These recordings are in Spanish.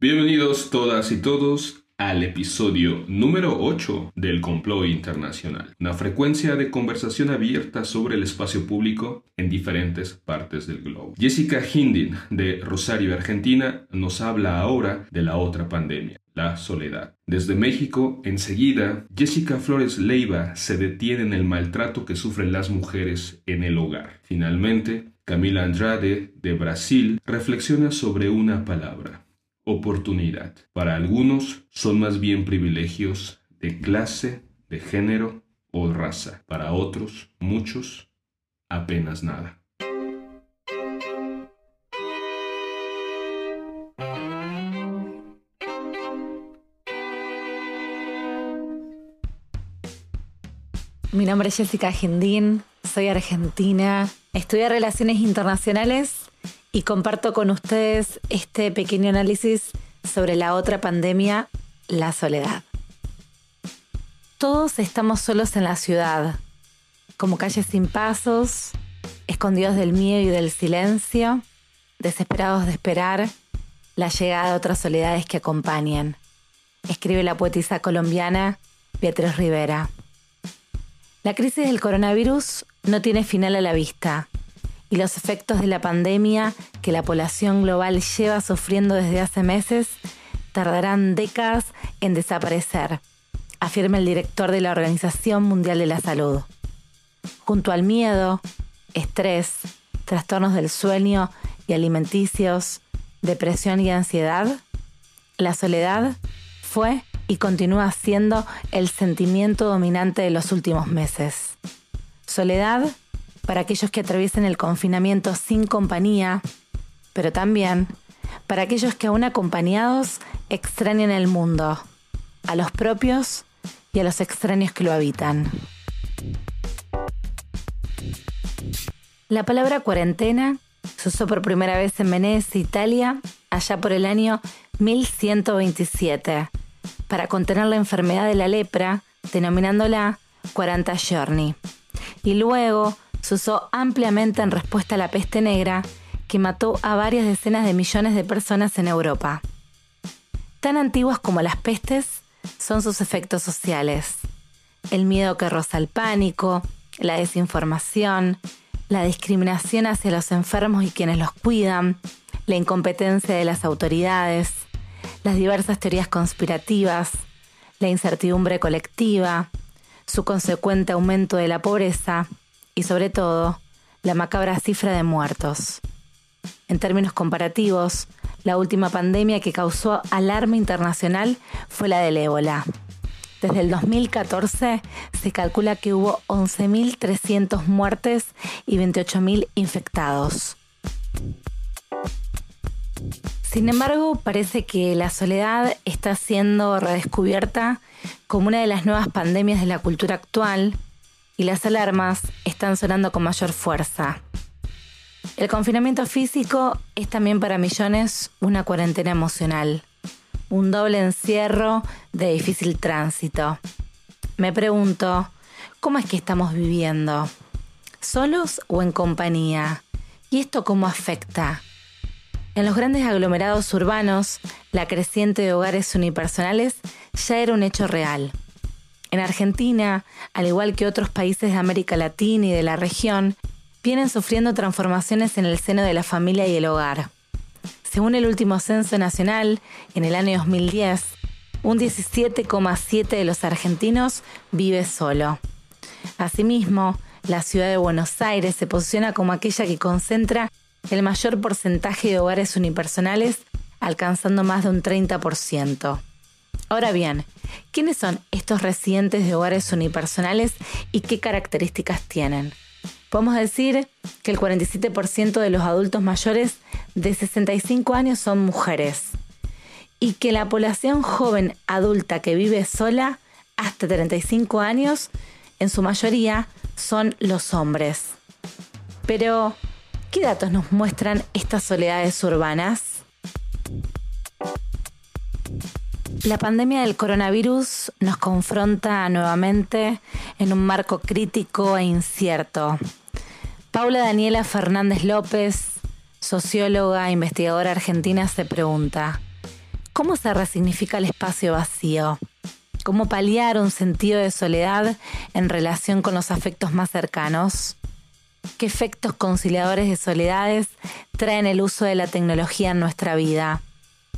Bienvenidos todas y todos al episodio número 8 del Complot Internacional, una frecuencia de conversación abierta sobre el espacio público en diferentes partes del globo. Jessica Hindin de Rosario, Argentina, nos habla ahora de la otra pandemia, la soledad. Desde México, enseguida, Jessica Flores Leiva se detiene en el maltrato que sufren las mujeres en el hogar. Finalmente, Camila Andrade, de Brasil, reflexiona sobre una palabra, oportunidad. Para algunos son más bien privilegios de clase, de género o raza. Para otros, muchos, apenas nada. Mi nombre es Jessica Gendín, soy argentina, estudié Relaciones Internacionales y comparto con ustedes este pequeño análisis sobre la otra pandemia, la soledad. Todos estamos solos en la ciudad, como calles sin pasos, escondidos del miedo y del silencio, desesperados de esperar la llegada de otras soledades que acompañen, escribe la poetisa colombiana Beatriz Rivera. La crisis del coronavirus no tiene final a la vista y los efectos de la pandemia que la población global lleva sufriendo desde hace meses tardarán décadas en desaparecer, afirma el director de la Organización Mundial de la Salud. Junto al miedo, estrés, trastornos del sueño y alimenticios, depresión y ansiedad, la soledad fue y continúa siendo el sentimiento dominante de los últimos meses. Soledad para aquellos que atraviesen el confinamiento sin compañía, pero también para aquellos que aún acompañados extrañan el mundo, a los propios y a los extraños que lo habitan. La palabra cuarentena se usó por primera vez en Venecia, Italia, allá por el año 1127, para contener la enfermedad de la lepra, denominándola 40 giorni. Y luego se usó ampliamente en respuesta a la peste negra que mató a varias decenas de millones de personas en Europa. Tan antiguas como las pestes son sus efectos sociales. El miedo que roza el pánico, la desinformación, la discriminación hacia los enfermos y quienes los cuidan, la incompetencia de las autoridades, las diversas teorías conspirativas, la incertidumbre colectiva, su consecuente aumento de la pobreza y sobre todo la macabra cifra de muertos. En términos comparativos, la última pandemia que causó alarma internacional fue la del ébola. Desde el 2014 se calcula que hubo 11.300 muertes y 28.000 infectados. Sin embargo, parece que la soledad está siendo redescubierta como una de las nuevas pandemias de la cultura actual y las alarmas están sonando con mayor fuerza. El confinamiento físico es también para millones una cuarentena emocional, un doble encierro de difícil tránsito. Me pregunto, ¿cómo es que estamos viviendo? ¿Solos o en compañía? ¿Y esto cómo afecta? En los grandes aglomerados urbanos, la creciente de hogares unipersonales ya era un hecho real. En Argentina, al igual que otros países de América Latina y de la región, vienen sufriendo transformaciones en el seno de la familia y el hogar. Según el último censo nacional, en el año 2010, un 17,7 de los argentinos vive solo. Asimismo, la ciudad de Buenos Aires se posiciona como aquella que concentra el mayor porcentaje de hogares unipersonales, alcanzando más de un 30%. Ahora bien, ¿quiénes son estos residentes de hogares unipersonales y qué características tienen? Podemos decir que el 47% de los adultos mayores de 65 años son mujeres y que la población joven adulta que vive sola hasta 35 años, en su mayoría, son los hombres. Pero, ¿qué datos nos muestran estas soledades urbanas? La pandemia del coronavirus nos confronta nuevamente en un marco crítico e incierto. Paula Daniela Fernández López, socióloga e investigadora argentina, se pregunta, ¿Cómo se resignifica el espacio vacío? ¿Cómo paliar un sentido de soledad en relación con los afectos más cercanos? ¿Qué efectos conciliadores de soledades traen el uso de la tecnología en nuestra vida?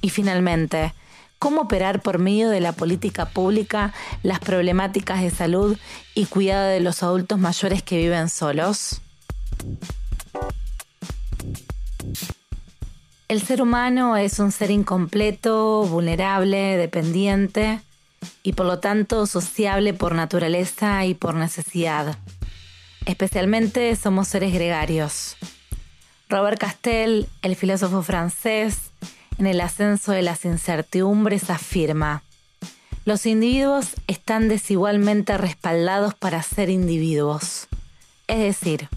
Y finalmente, ¿cómo operar por medio de la política pública las problemáticas de salud y cuidado de los adultos mayores que viven solos? El ser humano es un ser incompleto, vulnerable, dependiente y por lo tanto sociable por naturaleza y por necesidad. Especialmente somos seres gregarios. Robert Castell, el filósofo francés, en el ascenso de las incertidumbres afirma, los individuos están desigualmente respaldados para ser individuos. Es decir,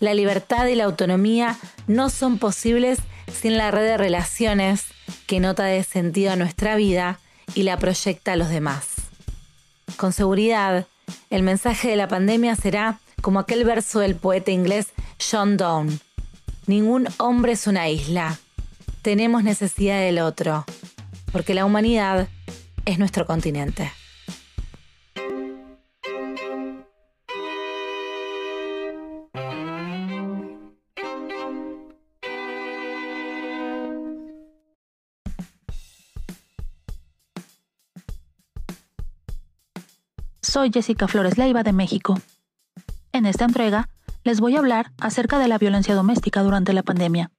la libertad y la autonomía no son posibles sin la red de relaciones que nota de sentido a nuestra vida y la proyecta a los demás. Con seguridad, el mensaje de la pandemia será como aquel verso del poeta inglés John Donne. Ningún hombre es una isla. Tenemos necesidad del otro, porque la humanidad es nuestro continente. Soy Jessica Flores Leiva de México. En esta entrega les voy a hablar acerca de la violencia doméstica durante la pandemia.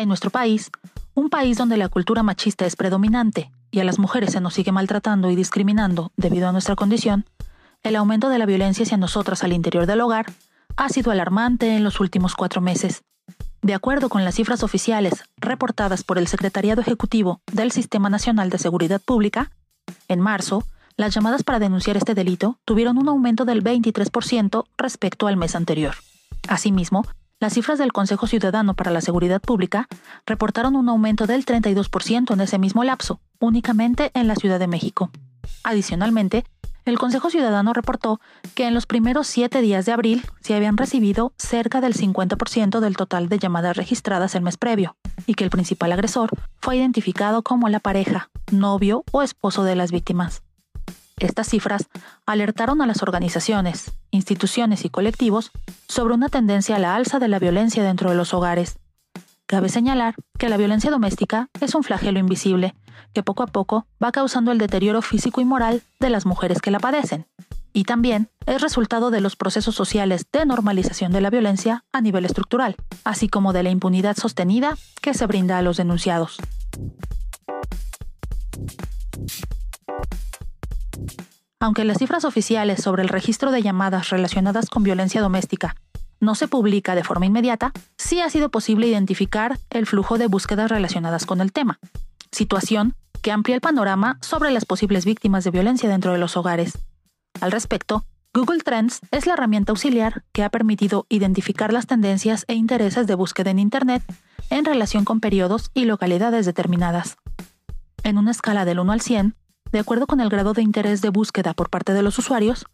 En nuestro país, un país donde la cultura machista es predominante y a las mujeres se nos sigue maltratando y discriminando debido a nuestra condición, el aumento de la violencia hacia nosotras al interior del hogar ha sido alarmante en los últimos cuatro meses. De acuerdo con las cifras oficiales reportadas por el Secretariado Ejecutivo del Sistema Nacional de Seguridad Pública, en marzo, las llamadas para denunciar este delito tuvieron un aumento del 23% respecto al mes anterior. Asimismo, las cifras del Consejo Ciudadano para la Seguridad Pública reportaron un aumento del 32% en ese mismo lapso, únicamente en la Ciudad de México. Adicionalmente, el Consejo Ciudadano reportó que en los primeros siete días de abril se habían recibido cerca del 50% del total de llamadas registradas el mes previo, y que el principal agresor fue identificado como la pareja, novio o esposo de las víctimas. Estas cifras alertaron a las organizaciones, instituciones y colectivos sobre una tendencia a la alza de la violencia dentro de los hogares. Cabe señalar que la violencia doméstica es un flagelo invisible que poco a poco va causando el deterioro físico y moral de las mujeres que la padecen, y también es resultado de los procesos sociales de normalización de la violencia a nivel estructural, así como de la impunidad sostenida que se brinda a los denunciados. Aunque las cifras oficiales sobre el registro de llamadas relacionadas con violencia doméstica no se publica de forma inmediata, sí ha sido posible identificar el flujo de búsquedas relacionadas con el tema, situación que amplía el panorama sobre las posibles víctimas de violencia dentro de los hogares. Al respecto, Google Trends es la herramienta auxiliar que ha permitido identificar las tendencias e intereses de búsqueda en Internet en relación con periodos y localidades determinadas. En una escala del 1 al 100, de acuerdo con el grado de interés de búsqueda por parte de los usuarios,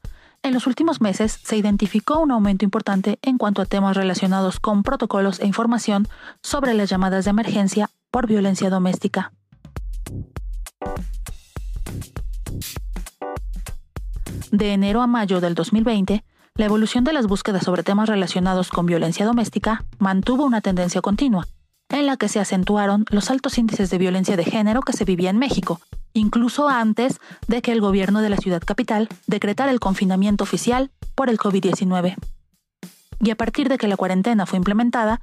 en los últimos meses se identificó un aumento importante en cuanto a temas relacionados con protocolos e información sobre las llamadas de emergencia por violencia doméstica. De enero a mayo del 2020, la evolución de las búsquedas sobre temas relacionados con violencia doméstica mantuvo una tendencia continua, en la que se acentuaron los altos índices de violencia de género que se vivía en México, incluso antes de que el gobierno de la ciudad capital decretara el confinamiento oficial por el COVID-19. Y a partir de que la cuarentena fue implementada,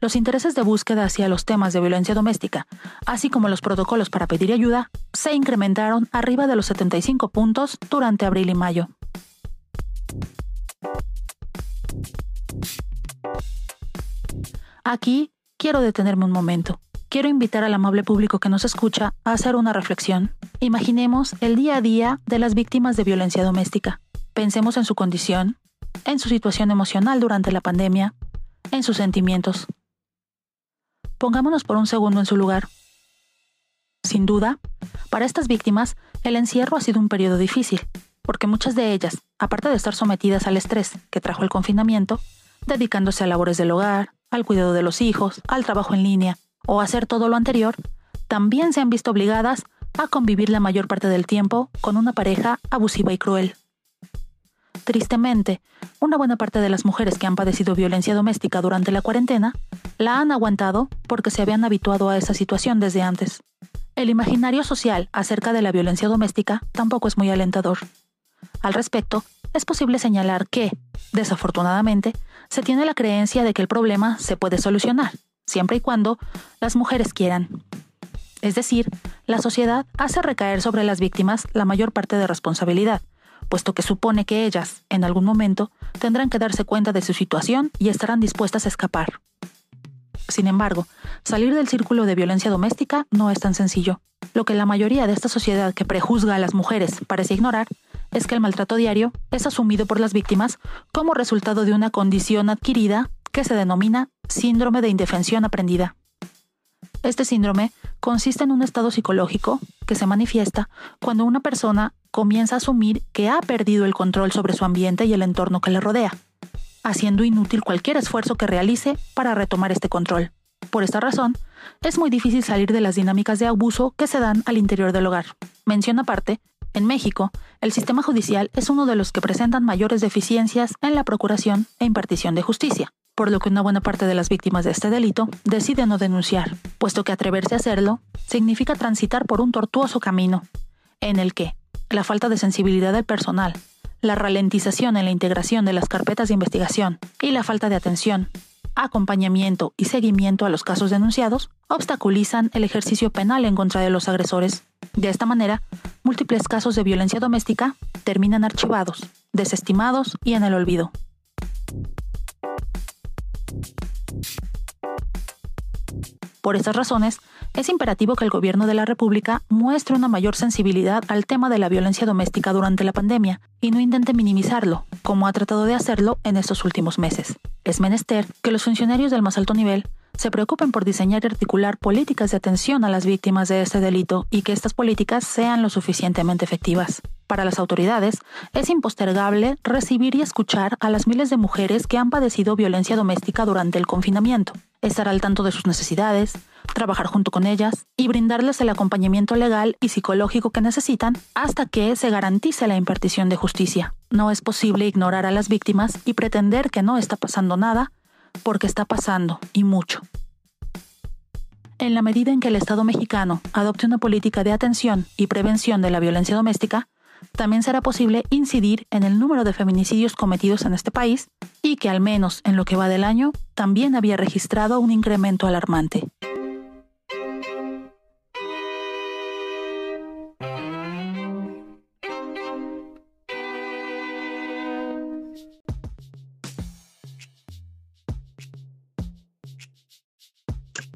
los intereses de búsqueda hacia los temas de violencia doméstica, así como los protocolos para pedir ayuda, se incrementaron arriba de los 75 puntos durante abril y mayo. Aquí quiero detenerme un momento quiero invitar al amable público que nos escucha a hacer una reflexión. Imaginemos el día a día de las víctimas de violencia doméstica. Pensemos en su condición, en su situación emocional durante la pandemia, en sus sentimientos. Pongámonos por un segundo en su lugar. Sin duda, para estas víctimas, el encierro ha sido un periodo difícil, porque muchas de ellas, aparte de estar sometidas al estrés que trajo el confinamiento, dedicándose a labores del hogar, al cuidado de los hijos, al trabajo en línea, o hacer todo lo anterior, también se han visto obligadas a convivir la mayor parte del tiempo con una pareja abusiva y cruel. Tristemente, una buena parte de las mujeres que han padecido violencia doméstica durante la cuarentena la han aguantado porque se habían habituado a esa situación desde antes. El imaginario social acerca de la violencia doméstica tampoco es muy alentador. Al respecto, es posible señalar que, desafortunadamente, se tiene la creencia de que el problema se puede solucionar, siempre y cuando las mujeres quieran. Es decir, la sociedad hace recaer sobre las víctimas la mayor parte de responsabilidad, puesto que supone que ellas, en algún momento, tendrán que darse cuenta de su situación y estarán dispuestas a escapar. Sin embargo, salir del círculo de violencia doméstica no es tan sencillo. Lo que la mayoría de esta sociedad que prejuzga a las mujeres parece ignorar es que el maltrato diario es asumido por las víctimas como resultado de una condición adquirida que se denomina síndrome de indefensión aprendida. Este síndrome consiste en un estado psicológico que se manifiesta cuando una persona comienza a asumir que ha perdido el control sobre su ambiente y el entorno que le rodea, haciendo inútil cualquier esfuerzo que realice para retomar este control. Por esta razón, es muy difícil salir de las dinámicas de abuso que se dan al interior del hogar. Mención aparte, en México, el sistema judicial es uno de los que presentan mayores deficiencias en la procuración e impartición de justicia por lo que una buena parte de las víctimas de este delito decide no denunciar, puesto que atreverse a hacerlo significa transitar por un tortuoso camino, en el que la falta de sensibilidad del personal, la ralentización en la integración de las carpetas de investigación y la falta de atención, acompañamiento y seguimiento a los casos denunciados obstaculizan el ejercicio penal en contra de los agresores. De esta manera, múltiples casos de violencia doméstica terminan archivados, desestimados y en el olvido. Por estas razones, es imperativo que el gobierno de la República muestre una mayor sensibilidad al tema de la violencia doméstica durante la pandemia y no intente minimizarlo, como ha tratado de hacerlo en estos últimos meses. Es menester que los funcionarios del más alto nivel se preocupen por diseñar y articular políticas de atención a las víctimas de este delito y que estas políticas sean lo suficientemente efectivas. Para las autoridades, es impostergable recibir y escuchar a las miles de mujeres que han padecido violencia doméstica durante el confinamiento, estar al tanto de sus necesidades, trabajar junto con ellas y brindarles el acompañamiento legal y psicológico que necesitan hasta que se garantice la impartición de justicia. No es posible ignorar a las víctimas y pretender que no está pasando nada, porque está pasando, y mucho. En la medida en que el Estado mexicano adopte una política de atención y prevención de la violencia doméstica, también será posible incidir en el número de feminicidios cometidos en este país y que al menos en lo que va del año también había registrado un incremento alarmante.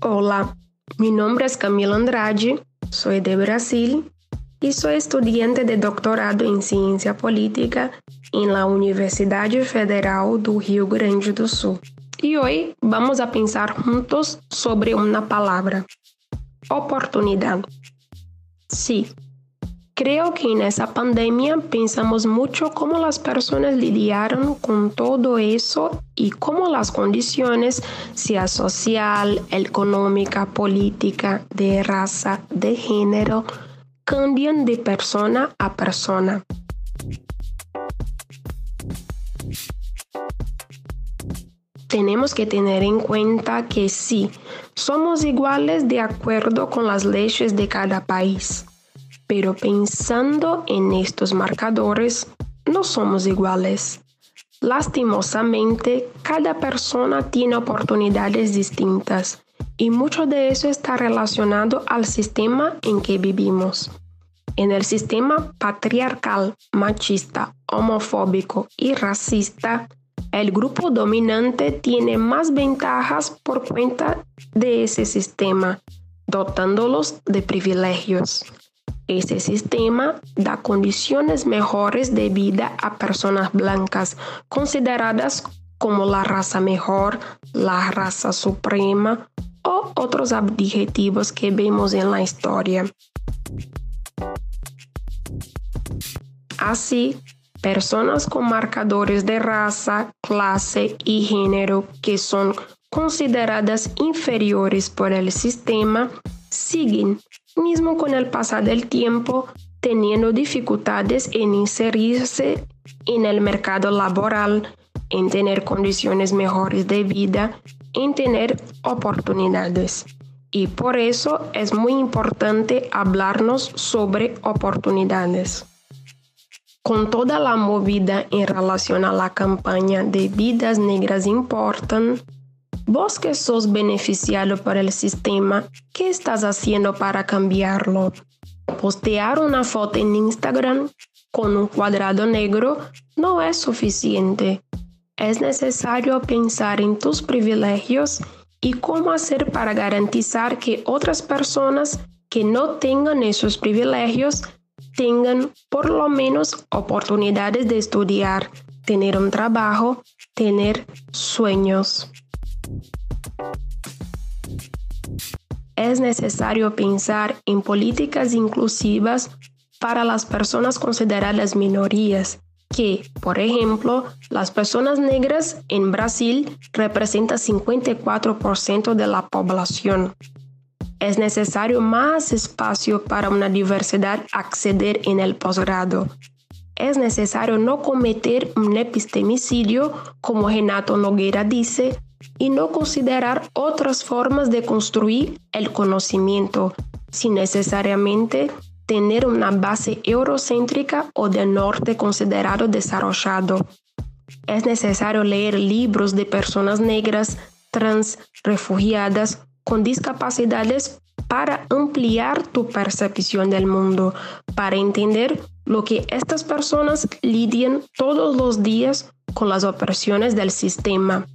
Hola, mi nombre es Camila Andrade, soy de Brasil y soy estudiante de doctorado en Ciencia Política en la Federal do Rio Grande do Sul. Y hoy vamos a pensar juntos sobre una palabra, oportunidad. Sí, creo que en esa pandemia pensamos mucho cómo las personas lidiaron con todo eso y cómo las condiciones, sea social, económica, política, de raza, de género, cambian de persona a persona. Tenemos que tener en cuenta que sí, somos iguales de acuerdo con las leyes de cada país, pero pensando en estos marcadores, no somos iguales. Lastimosamente, cada persona tiene oportunidades distintas y mucho de eso está relacionado al sistema en que vivimos. En el sistema patriarcal, machista, homofóbico y racista, el grupo dominante tiene más ventajas por cuenta de ese sistema, dotándolos de privilegios. Ese sistema da condiciones mejores de vida a personas blancas consideradas como la raza mejor, la raza suprema o otros adjetivos que vemos en la historia. Así, personas con marcadores de raza, clase y género que son consideradas inferiores por el sistema siguen, mismo con el pasar del tiempo, teniendo dificultades en inserirse en el mercado laboral, en tener condiciones mejores de vida, en tener oportunidades. Y por eso es muy importante hablarnos sobre oportunidades. Con toda la movida en relación a la campaña de Vidas Negras Importan, vos que sos beneficiado por el sistema, ¿qué estás haciendo para cambiarlo? Postear una foto en Instagram con un cuadrado negro no es suficiente. Es necesario pensar en tus privilegios y cómo hacer para garantizar que otras personas que no tengan esos privilegios tengan por lo menos oportunidades de estudiar, tener un trabajo, tener sueños. Es necesario pensar en políticas inclusivas para las personas consideradas minorías, que, por ejemplo, las personas negras en Brasil representan 54% de la población. Es necesario más espacio para una diversidad acceder en el posgrado. Es necesario no cometer un epistemicidio, como Renato Nogueira dice, y no considerar otras formas de construir el conocimiento, sin necesariamente tener una base eurocéntrica o de norte considerado desarrollado. Es necesario leer libros de personas negras, trans, refugiadas, con discapacidades para ampliar tu percepción del mundo, para entender lo que estas personas lidian todos los días con las opresiones del sistema.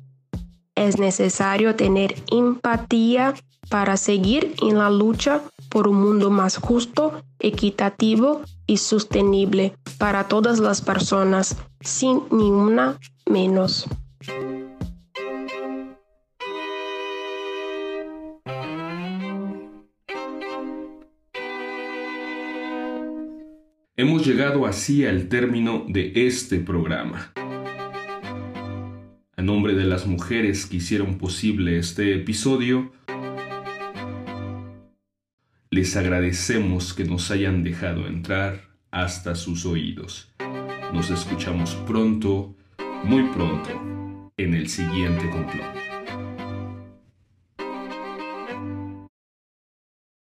Es necesario tener empatía para seguir en la lucha por un mundo más justo, equitativo y sostenible para todas las personas, sin ninguna menos. Hemos llegado así al término de este programa. Nombre de las mujeres que hicieron posible este episodio, les agradecemos que nos hayan dejado entrar hasta sus oídos. Nos escuchamos pronto, muy pronto, en el siguiente complot.